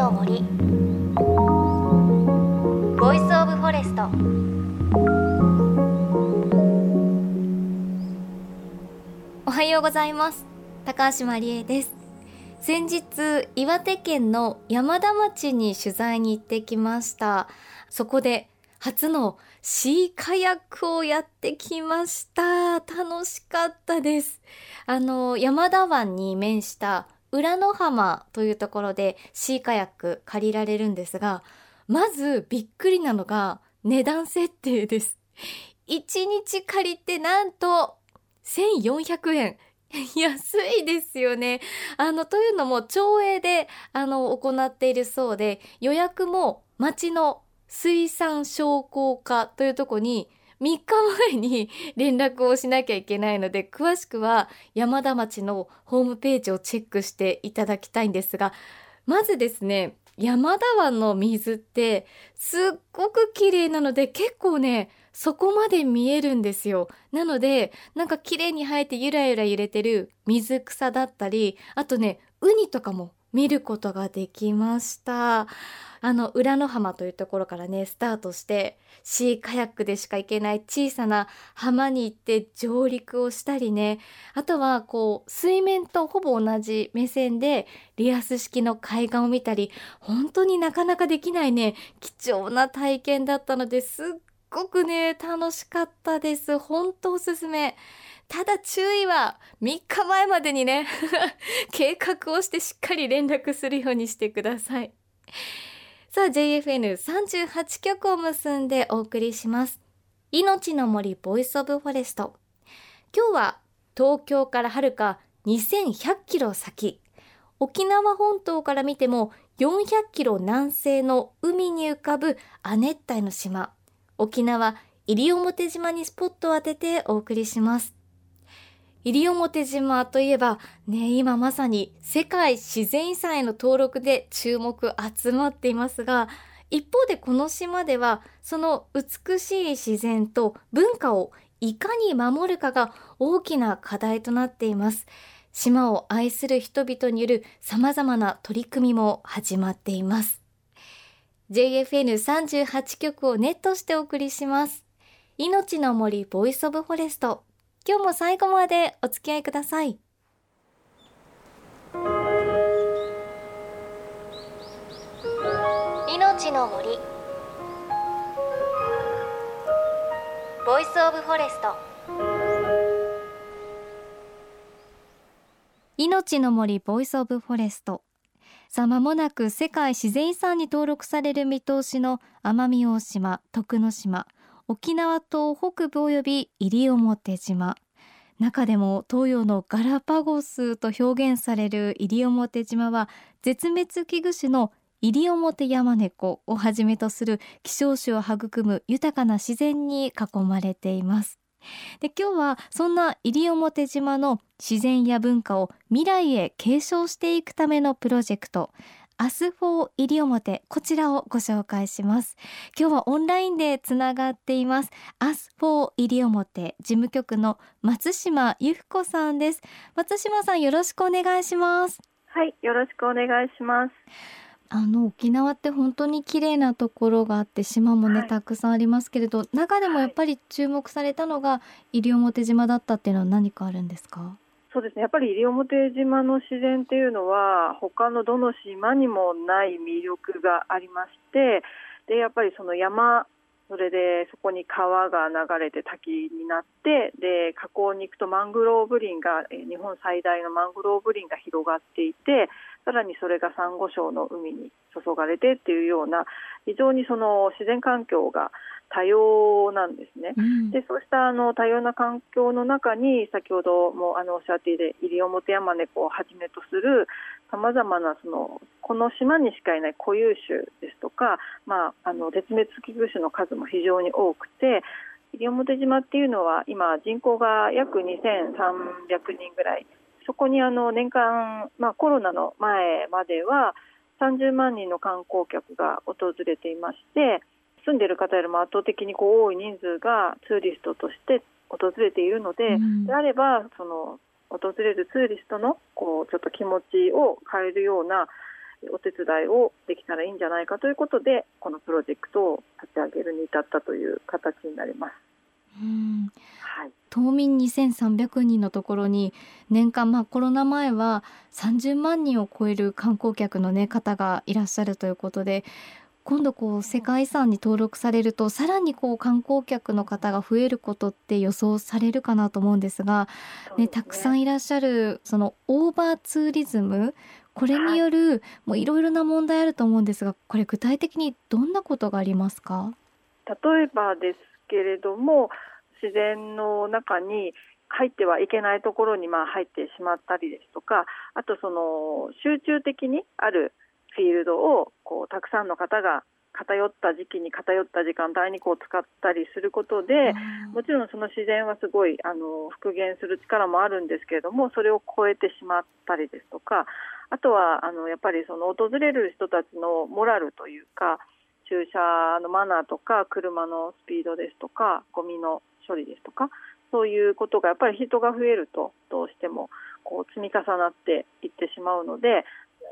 の森。 Voice of Forest おはようございます。高橋真理恵です。先日岩手県の山田町に取材に行ってきました。そこで初のシーカヤックをやってきました。楽しかったです。あの山田湾に面した浦野浜というところでシーカヤック借りられるんですが、まずびっくりなのが値段設定です。1日借りてなんと1400円。安いですよね。あの、というのも、町営で、あの、行っているそうで、予約も町の水産商工課というとこに3日前に連絡をしなきゃいけないので、詳しくは山田町のホームページをチェックしていただきたいんですが、まずですね、山田湾の水ってすっごく綺麗なので結構ね、そこまで見えるんですよ。なので、なんか綺麗に生えてゆらゆら揺れてる水草だったり、あとね、ウニとかも見ることができました。あの浦野浜というところからねスタートしてシーカヤックでしか行けない小さな浜に行って上陸をしたりね。あとはこう水面とほぼ同じ目線でリアス式の海岸を見たり本当になかなかできないね貴重な体験だったのですっごくね楽しかったです。本当おすすめ。ただ注意は3日前までにね 計画をしてしっかり連絡するようにしてください。さあ JFN38 曲を結んでお送りします。命の森 Voice of Forest。今日は東京からはるか2100キロ先。沖縄本島から見ても400キロ南西の海に浮かぶ亜熱帯の島。沖縄西表島にスポットを当ててお送りします。西表島といえばね今まさに世界自然遺産への登録で注目集まっていますが一方でこの島ではその美しい自然と文化をいかに守るかが大きな課題となっています。島を愛する人々による様々な取り組みも始まっています。JFN38 局をネットしてお送りします。命の森 Voice of Forest。今日も最後までお付き合いください。命の森。 Voice of Forest。命の森 Voice of Forest。さあ間もなく世界自然遺産に登録される見通しの奄美大島徳之島沖縄島北部及び西表島。中でも東洋のガラパゴスと表現される西表島は絶滅危惧種の西表ヤマネコをはじめとする希少種を育む豊かな自然に囲まれています。で今日はそんな西表島の自然や文化を未来へ継承していくためのプロジェクト。 Us 4 西表こちらをご紹介します。今日はオンラインでつながっています。 Us 4 西表事務局の松島由布子さんです。松島さんよろしくお願いします。はいよろしくお願いします。あの沖縄って本当に綺麗なところがあって島もね、はい、たくさんありますけれど中でもやっぱり注目されたのが西表島だったっていうのは何かあるんですか？そうですね。やっぱり西表島の自然っていうのは他のどの島にもない魅力がありましてでやっぱりその山それでそこに川が流れて滝になってで河口に行くとマングローブ林が日本最大のマングローブ林が広がっていてさらにそれがサンゴ礁の海に注がれてっていうような非常にその自然環境が多様なんですね、うん、でそうしたあの多様な環境の中に先ほどもあのおっしゃっている西表山猫をはじめとするさまざまなそのこの島にしかいない固有種ですとか、まあ、あの絶滅危惧種の数も非常に多くて西表島っていうのは今人口が約2300人ぐらい。そこにあの年間、まあ、コロナの前までは30万人の観光客が訪れていまして住んでいる方よりも圧倒的にこう多い人数がツーリストとして訪れているので、うん、であればその訪れるツーリストのこうちょっと気持ちを変えるような、お手伝いをできたらいいんじゃないかということでこのプロジェクトを立ち上げるに至ったという形になります。うん。はい、島民2300人のところに年間、まあ、コロナ前は30万人を超える観光客の、ね、方がいらっしゃるということで今度こう世界遺産に登録されるとさらにこう観光客の方が増えることって予想されるかなと思うんですが、ね、たくさんいらっしゃるそのオーバーツーリズムこれによる、いろいろな問題あると思うんですがこれ具体的にどんなことがありますか？例えばですけれども自然の中に入ってはいけないところにまあ入ってしまったりですとかあとその集中的にあるフィールドをこうたくさんの方が偏った時期に偏った時間帯にこう使ったりすることで、もちろんその自然はすごいあの復元する力もあるんですけれどもそれを超えてしまったりですとかあとはあのやっぱりその訪れる人たちのモラルというか駐車のマナーとか車のスピードですとかゴミの処理ですとかそういうことがやっぱり人が増えるとどうしてもこう積み重なっていってしまうので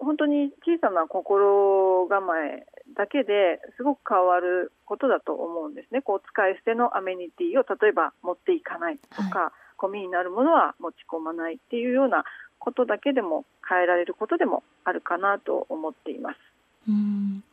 本当に小さな心構えだけですごく変わることだと思うんですね。こう使い捨てのアメニティを例えば持っていかないとか、はい、ゴミになるものは持ち込まないっていうようなことだけでも変えられることでもあるかなと思っています。うん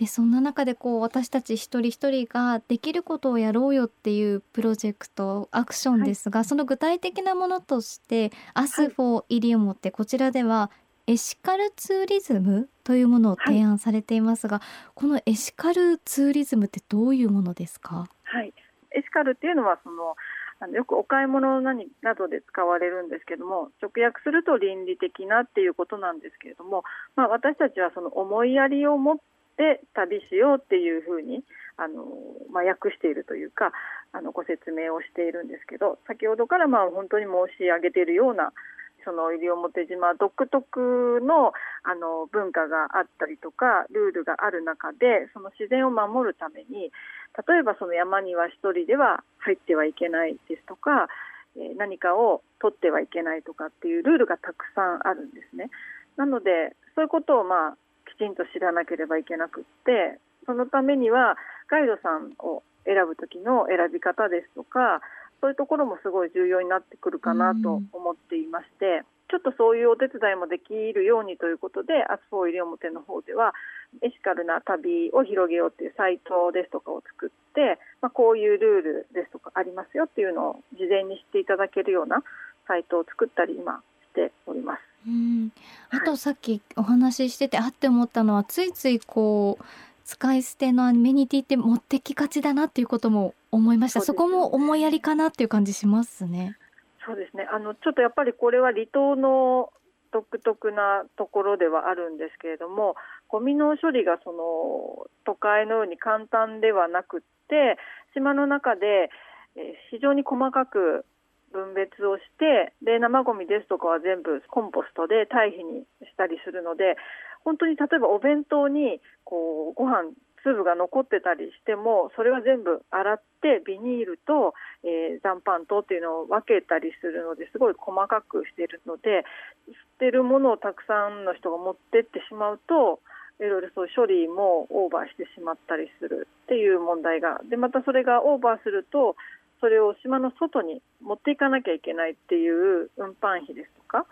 でそんな中でこう私たち一人一人ができることをやろうよっていうプロジェクトアクションですが、はい、その具体的なものとして「アスフォーイリオモってこちらではエシカルツーリズムというものを提案されていますが、はい、このエシカルツーリズムってどういうものですか？はい、エシカルっていうのはそのあのよくお買い物ななどで使われるんですけども直訳すると倫理的なっていうことなんですけれども、まあ、私たちはその思いやりを持って旅しようっていうふうにあの、まあ、訳しているというかあのご説明をしているんですけど先ほどからまあ本当に申し上げているようなその西表島独特のあの文化があったりとかルールがある中でその自然を守るために例えばその山には1人では入ってはいけないですとか、え何かを取ってはいけないとかっていうルールがたくさんあるんですね。なのでそういうことをまあきちんと知らなければいけなくってそのためにはガイドさんを選ぶ時の選び方ですとかそういうところもすごい重要になってくるかなと思っていまして、ちょっとそういうお手伝いもできるようにということで、 Us 4 西表の方では、エシカルな旅を広げようというサイトですとかを作って、まあ、こういうルールですとかありますよっていうのを事前に知っていただけるようなサイトを作ったり今しております。うん。あとさっきお話ししてて、あって思ったのはついついこう使い捨てのアメニティって持ってきがちだなっていうことも思いました。そ、ね,、こも思いやりかなっていう感じしますね。そうですね。あのちょっとやっぱりこれは離島の独特なところではあるんですけれども、ゴミの処理がその都会のように簡単ではなくって、島の中で非常に細かく分別をしてで生ゴミですとかは全部コンポストで堆肥にしたりするので本当に例えばお弁当にこうご飯粒が残ってたりしてもそれは全部洗ってビニールと、えー、残飯とっていうのを分けたりするのですごい細かくしているので捨てるものをたくさんの人が持ってってしまうといろいろそう処理もオーバーしてしまったりするっていう問題が。でまたそれがオーバーするとそれを島の外に持っていかなきゃいけないっていう運搬費ですとか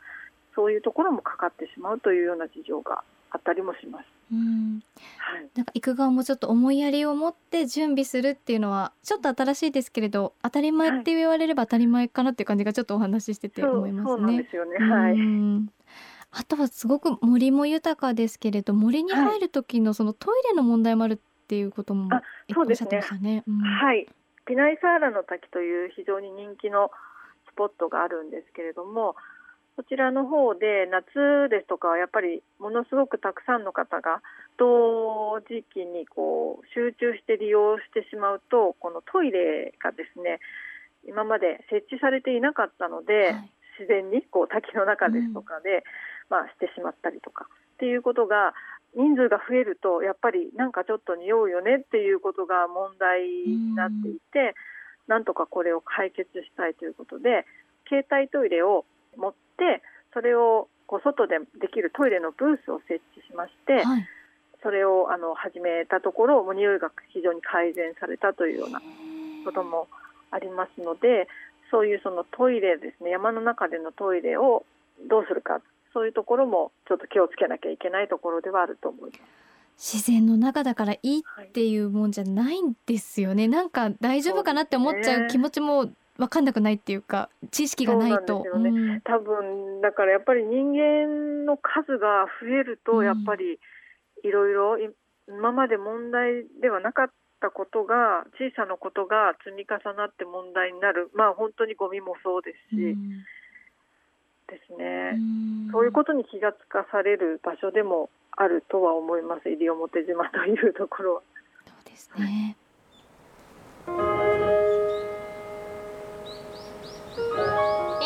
そういうところもかかってしまうというような事情があったりもします。うん。はい、なんか行く側もちょっと思いやりを持って準備するっていうのはちょっと新しいですけれど当たり前って言われれば当たり前かなっていう感じがちょっとお話ししてて思いますね。そうなんですよね、はい、あとはすごく森も豊かですけれど森に入る時のそのトイレの問題もあるっていうこともおっしゃってましたね。ね。うん、はい。ピナイサーラの滝という非常に人気のスポットがあるんですけれどもこちらの方で夏ですとかはやっぱりものすごくたくさんの方が同時期にこう集中して利用してしまうとこのトイレがですね今まで設置されていなかったので、はい、自然にこう滝の中ですとかで、うん、まあ、してしまったりとかっていうことが人数が増えるとやっぱりなんかちょっと匂うよねっていうことが問題になっていて、うん、なんとかこれを解決したいということで携帯トイレを持ってそれをこう外でできるトイレのブースを設置しまして、はい、それをあの始めたところもう匂いが非常に改善されたというようなこともありますのでそういうそのトイレですね山の中でのトイレをどうするかそういうところもちょっと気をつけなきゃいけないところではあると思います。自然の中だからいいっていうもんじゃないんですよね、はい、なんか大丈夫かなって思っちゃう気持ちも分かんなくないっていうか知識がないと。よね、うん、多分だからやっぱり人間の数が増えるとやっぱりいろいろ今まで問題ではなかったことが小さなことが積み重なって問題になる。まあ本当にゴミもそうですし、うん、ですね、うん、そういうことに気がつかされる場所でもあるとは思います。西表島というところは。そうですね、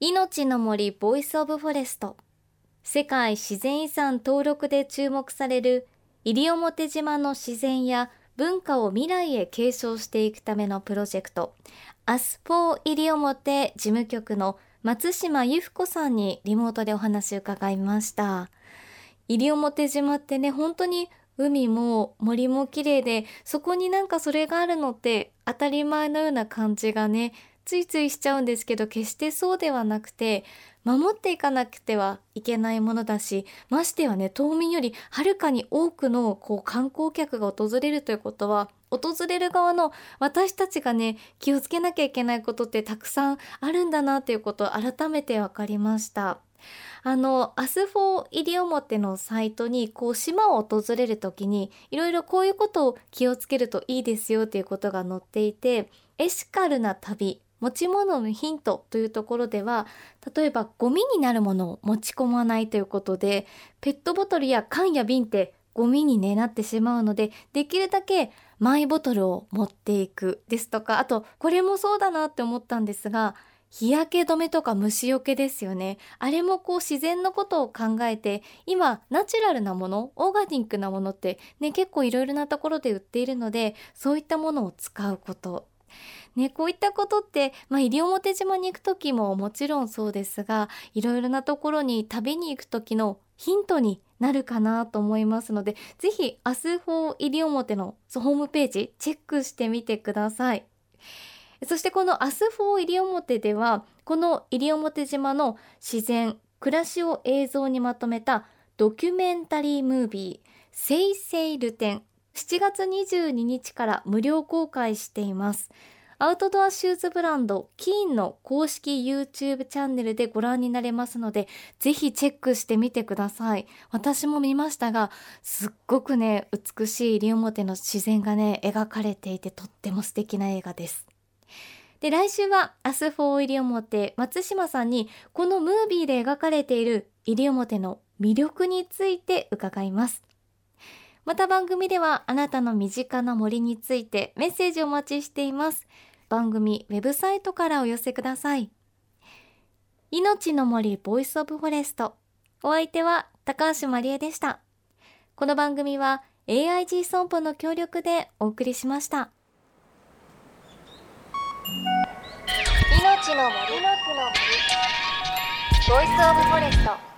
命の森 Voice of Forest 世界自然遺産登録で注目される西表島の自然や文化を未来へ継承していくためのプロジェクト。 Us 4 西表事務局の松島由布子さんにリモートでお話を伺いました。西表島ってね本当に海も森も綺麗でそこになんかそれがあるのって当たり前のような感じがねついついしちゃうんですけど決してそうではなくて守っていかなくてはいけないものだしましてやね島民よりはるかに多くのこう観光客が訪れるということは訪れる側の私たちがね気をつけなきゃいけないことってたくさんあるんだなということを改めて分かりました。あの Us 4 西表のサイトにこう島を訪れる時にいろいろこういうことを気をつけるといいですよということが載っていてエシカルな旅持ち物のヒントというところでは例えばゴミになるものを持ち込まないということでペットボトルや缶や瓶ってゴミに、ね、なってしまうのでできるだけマイボトルを持っていく。ですとかあとこれもそうだなって思ったんですが日焼け止めとか虫除けですよね。あれもこう自然のことを考えて今ナチュラルなものオーガニックなものってね結構いろいろなところで売っているのでそういったものを使うこと。ね、こういったことって、まあ、西表島に行く時ももちろんそうですがいろいろなところに旅に行く時のヒントになるかなと思いますのでぜひ明日法西表のホームページチェックしてみてください。そしてこの Us 4 西表ではこの西表島の自然暮らしを映像にまとめたドキュメンタリームービー「セイセイル展」7月22日から無料公開していますアウトドアシューズブランド KEEN の公式 YouTube チャンネルでご覧になれますのでぜひチェックしてみてください。私も見ましたがすっごくね美しい西表の自然がね描かれていてとっても素敵な映画です。で来週は Us 4 西表松島さんにこのムービーで描かれている西表の魅力について伺います。また番組ではあなたの身近な森についてメッセージをお待ちしています。番組ウェブサイトからお寄せください。命の森 Voice of Forest。お相手は高橋まりえでした。この番組は AIG 損保の協力でお送りしました。命の森の森。ボイスオブフォレスト。